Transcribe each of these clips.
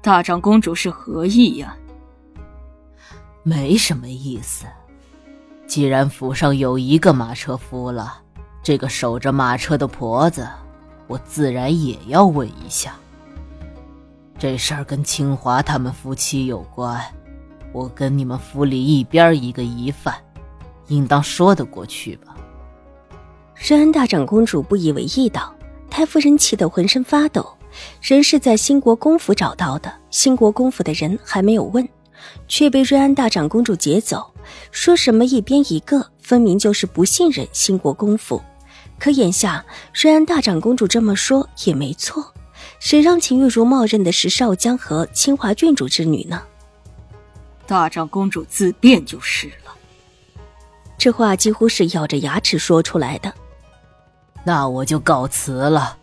大长公主是何意呀？没什么意思。既然府上有一个马车夫了，这个守着马车的婆子，我自然也要问一下。这事儿跟清华他们夫妻有关，我跟你们府里一边一个疑犯，应当说得过去吧？瑞安大长公主不以为意道：“太夫人气得浑身发抖。”人是在兴国公府找到的，兴国公府的人还没有问，却被瑞安大长公主劫走，说什么一边一个，分明就是不信任兴国公府。可眼下瑞安大长公主这么说也没错，谁让秦玉茹冒认的是少江和清华郡主之女呢？大长公主自便就是了。这话几乎是咬着牙齿说出来的。那我就告辞了。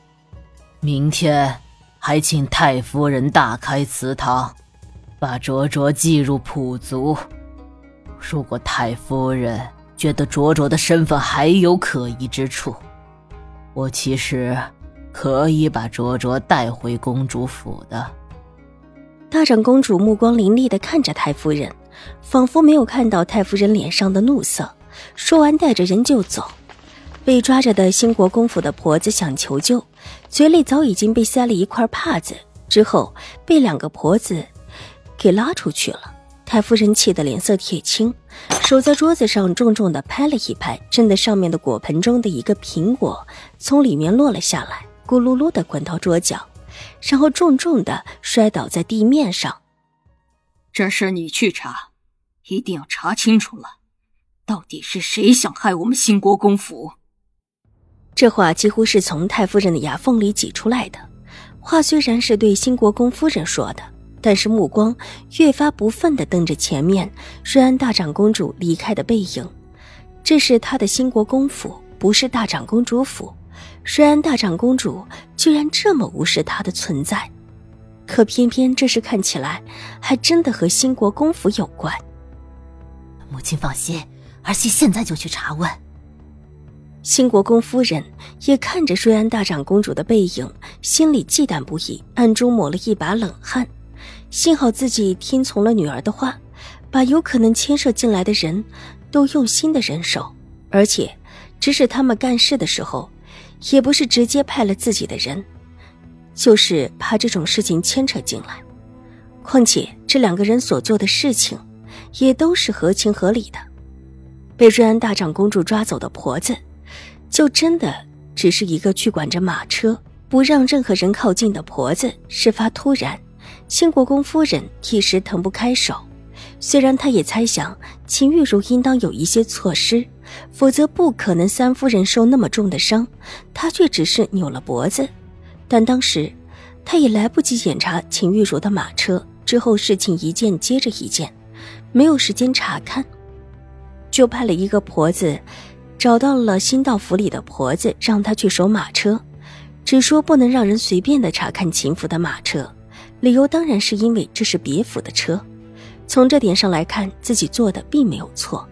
明天，还请太夫人大开祠堂，把卓卓祭入普族。如果太夫人觉得卓卓的身份还有可疑之处，我其实可以把卓卓带回公主府的。大长公主目光凌厉的看着太夫人，仿佛没有看到太夫人脸上的怒色。说完，带着人就走。被抓着的兴国公府的婆子想求救，嘴里早已经被塞了一块帕子，之后被两个婆子给拉出去了。太夫人气得脸色铁青，手在桌子上重重的拍了一拍，震得上面的果盆中的一个苹果从里面落了下来，咕噜噜的滚到桌角，然后重重的摔倒在地面上。这事你去查，一定要查清楚了，到底是谁想害我们兴国公府？这话几乎是从太夫人的牙缝里挤出来的。话虽然是对新国公夫人说的，但是目光越发不忿地瞪着前面瑞安大长公主离开的背影。这是他的新国公府，不是大长公主府。瑞安大长公主居然这么无视他的存在，可偏偏这事看起来还真的和新国公府有关。母亲放心，儿媳现在就去查问。新国公夫人也看着瑞安大长公主的背影，心里忌惮不已，暗中抹了一把冷汗。幸好自己听从了女儿的话，把有可能牵涉进来的人都用心的人手，而且指使他们干事的时候，也不是直接派了自己的人，就是怕这种事情牵扯进来。况且这两个人所做的事情，也都是合情合理的。被瑞安大长公主抓走的婆子。就真的只是一个去管着马车，不让任何人靠近的婆子。事发突然，清国公夫人一时腾不开手。虽然她也猜想秦玉茹应当有一些措施，否则不可能三夫人受那么重的伤，她却只是扭了脖子。但当时，她也来不及检查秦玉茹的马车，之后事情一件接着一件，没有时间查看，就派了一个婆子。找到了新道府里的婆子，让她去守马车，只说不能让人随便的查看秦府的马车，理由当然是因为这是别府的车。从这点上来看，自己做的并没有错。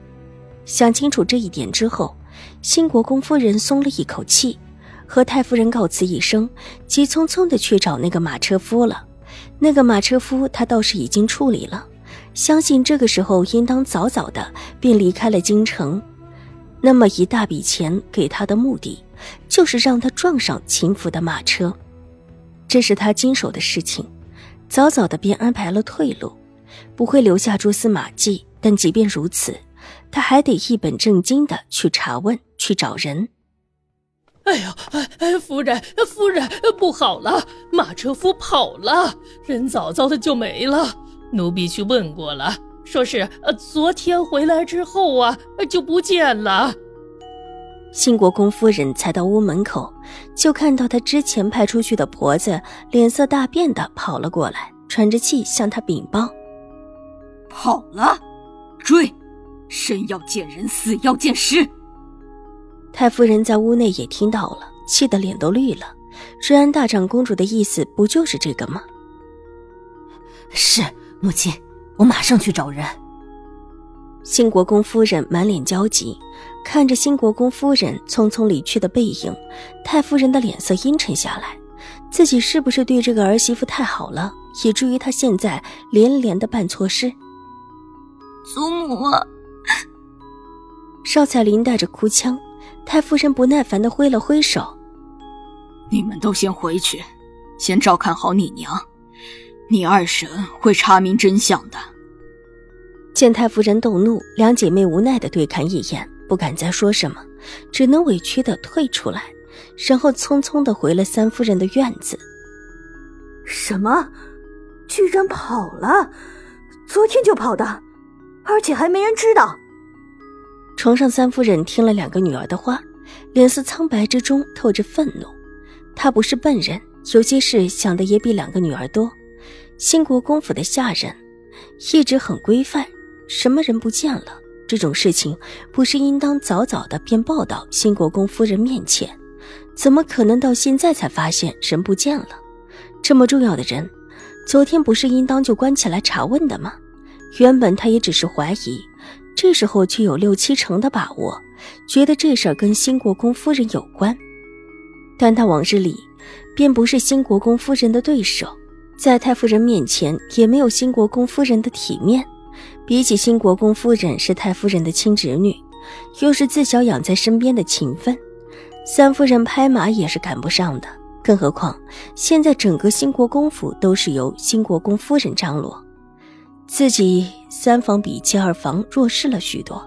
想清楚这一点之后，新国公夫人松了一口气，和太夫人告辞一声，急匆匆的去找那个马车夫了。那个马车夫他倒是已经处理了，相信这个时候应当早早的便离开了京城。那么一大笔钱给他的目的，就是让他撞上秦府的马车，这是他经手的事情，早早的便安排了退路，不会留下蛛丝马迹。但即便如此，他还得一本正经的去查问，去找人。哎呀，哎哎，夫人，夫人，不好了，马车夫跑了，人早早的就没了。奴婢去问过了。说是呃，昨天回来之后啊，就不见了。兴国公夫人才到屋门口，就看到她之前派出去的婆子脸色大变的跑了过来，喘着气向他禀报：“跑了，追！生要见人，死要见尸。”太夫人在屋内也听到了，气得脸都绿了。瑞安大长公主的意思不就是这个吗？是母亲，我马上去找人。新国公夫人满脸焦急，看着新国公夫人匆匆离去的背影，太夫人的脸色阴沉下来。自己是不是对这个儿媳妇太好了，以至于她现在连连的办错事？祖母，邵彩玲带着哭腔，太夫人不耐烦的挥了挥手：“你们都先回去，先照看好你娘。你二婶会查明真相的。”见太夫人动怒，两姐妹无奈的对看一眼，不敢再说什么，只能委屈的退出来，然后匆匆的回了三夫人的院子。什么？居然跑了？昨天就跑的，而且还没人知道。床上三夫人听了两个女儿的话，脸色苍白之中透着愤怒。她不是笨人，有些事想的也比两个女儿多。兴国公府的下人一直很规范。什么人不见了？这种事情不是应当早早的便报到新国公夫人面前？怎么可能到现在才发现人不见了？这么重要的人，昨天不是应当就关起来查问的吗？原本他也只是怀疑，这时候却有六七成的把握，觉得这事儿跟新国公夫人有关。但他往日里便不是新国公夫人的对手，在太夫人面前也没有新国公夫人的体面。比起新国公夫人是太夫人的亲侄女，又是自小养在身边的情分，三夫人拍马也是赶不上的。更何况现在整个新国公府都是由新国公夫人张罗，自己三房比起二房弱势了许多，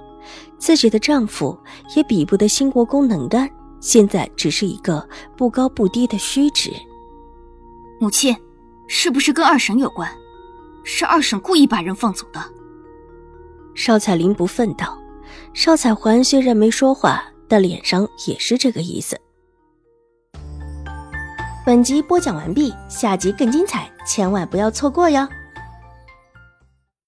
自己的丈夫也比不得新国公能干，现在只是一个不高不低的虚职。母亲，是不是跟二婶有关？是二婶故意把人放走的。邵彩玲不忿道：“邵彩环虽然没说话，但脸上也是这个意思。”本集播讲完毕，下集更精彩，千万不要错过哟！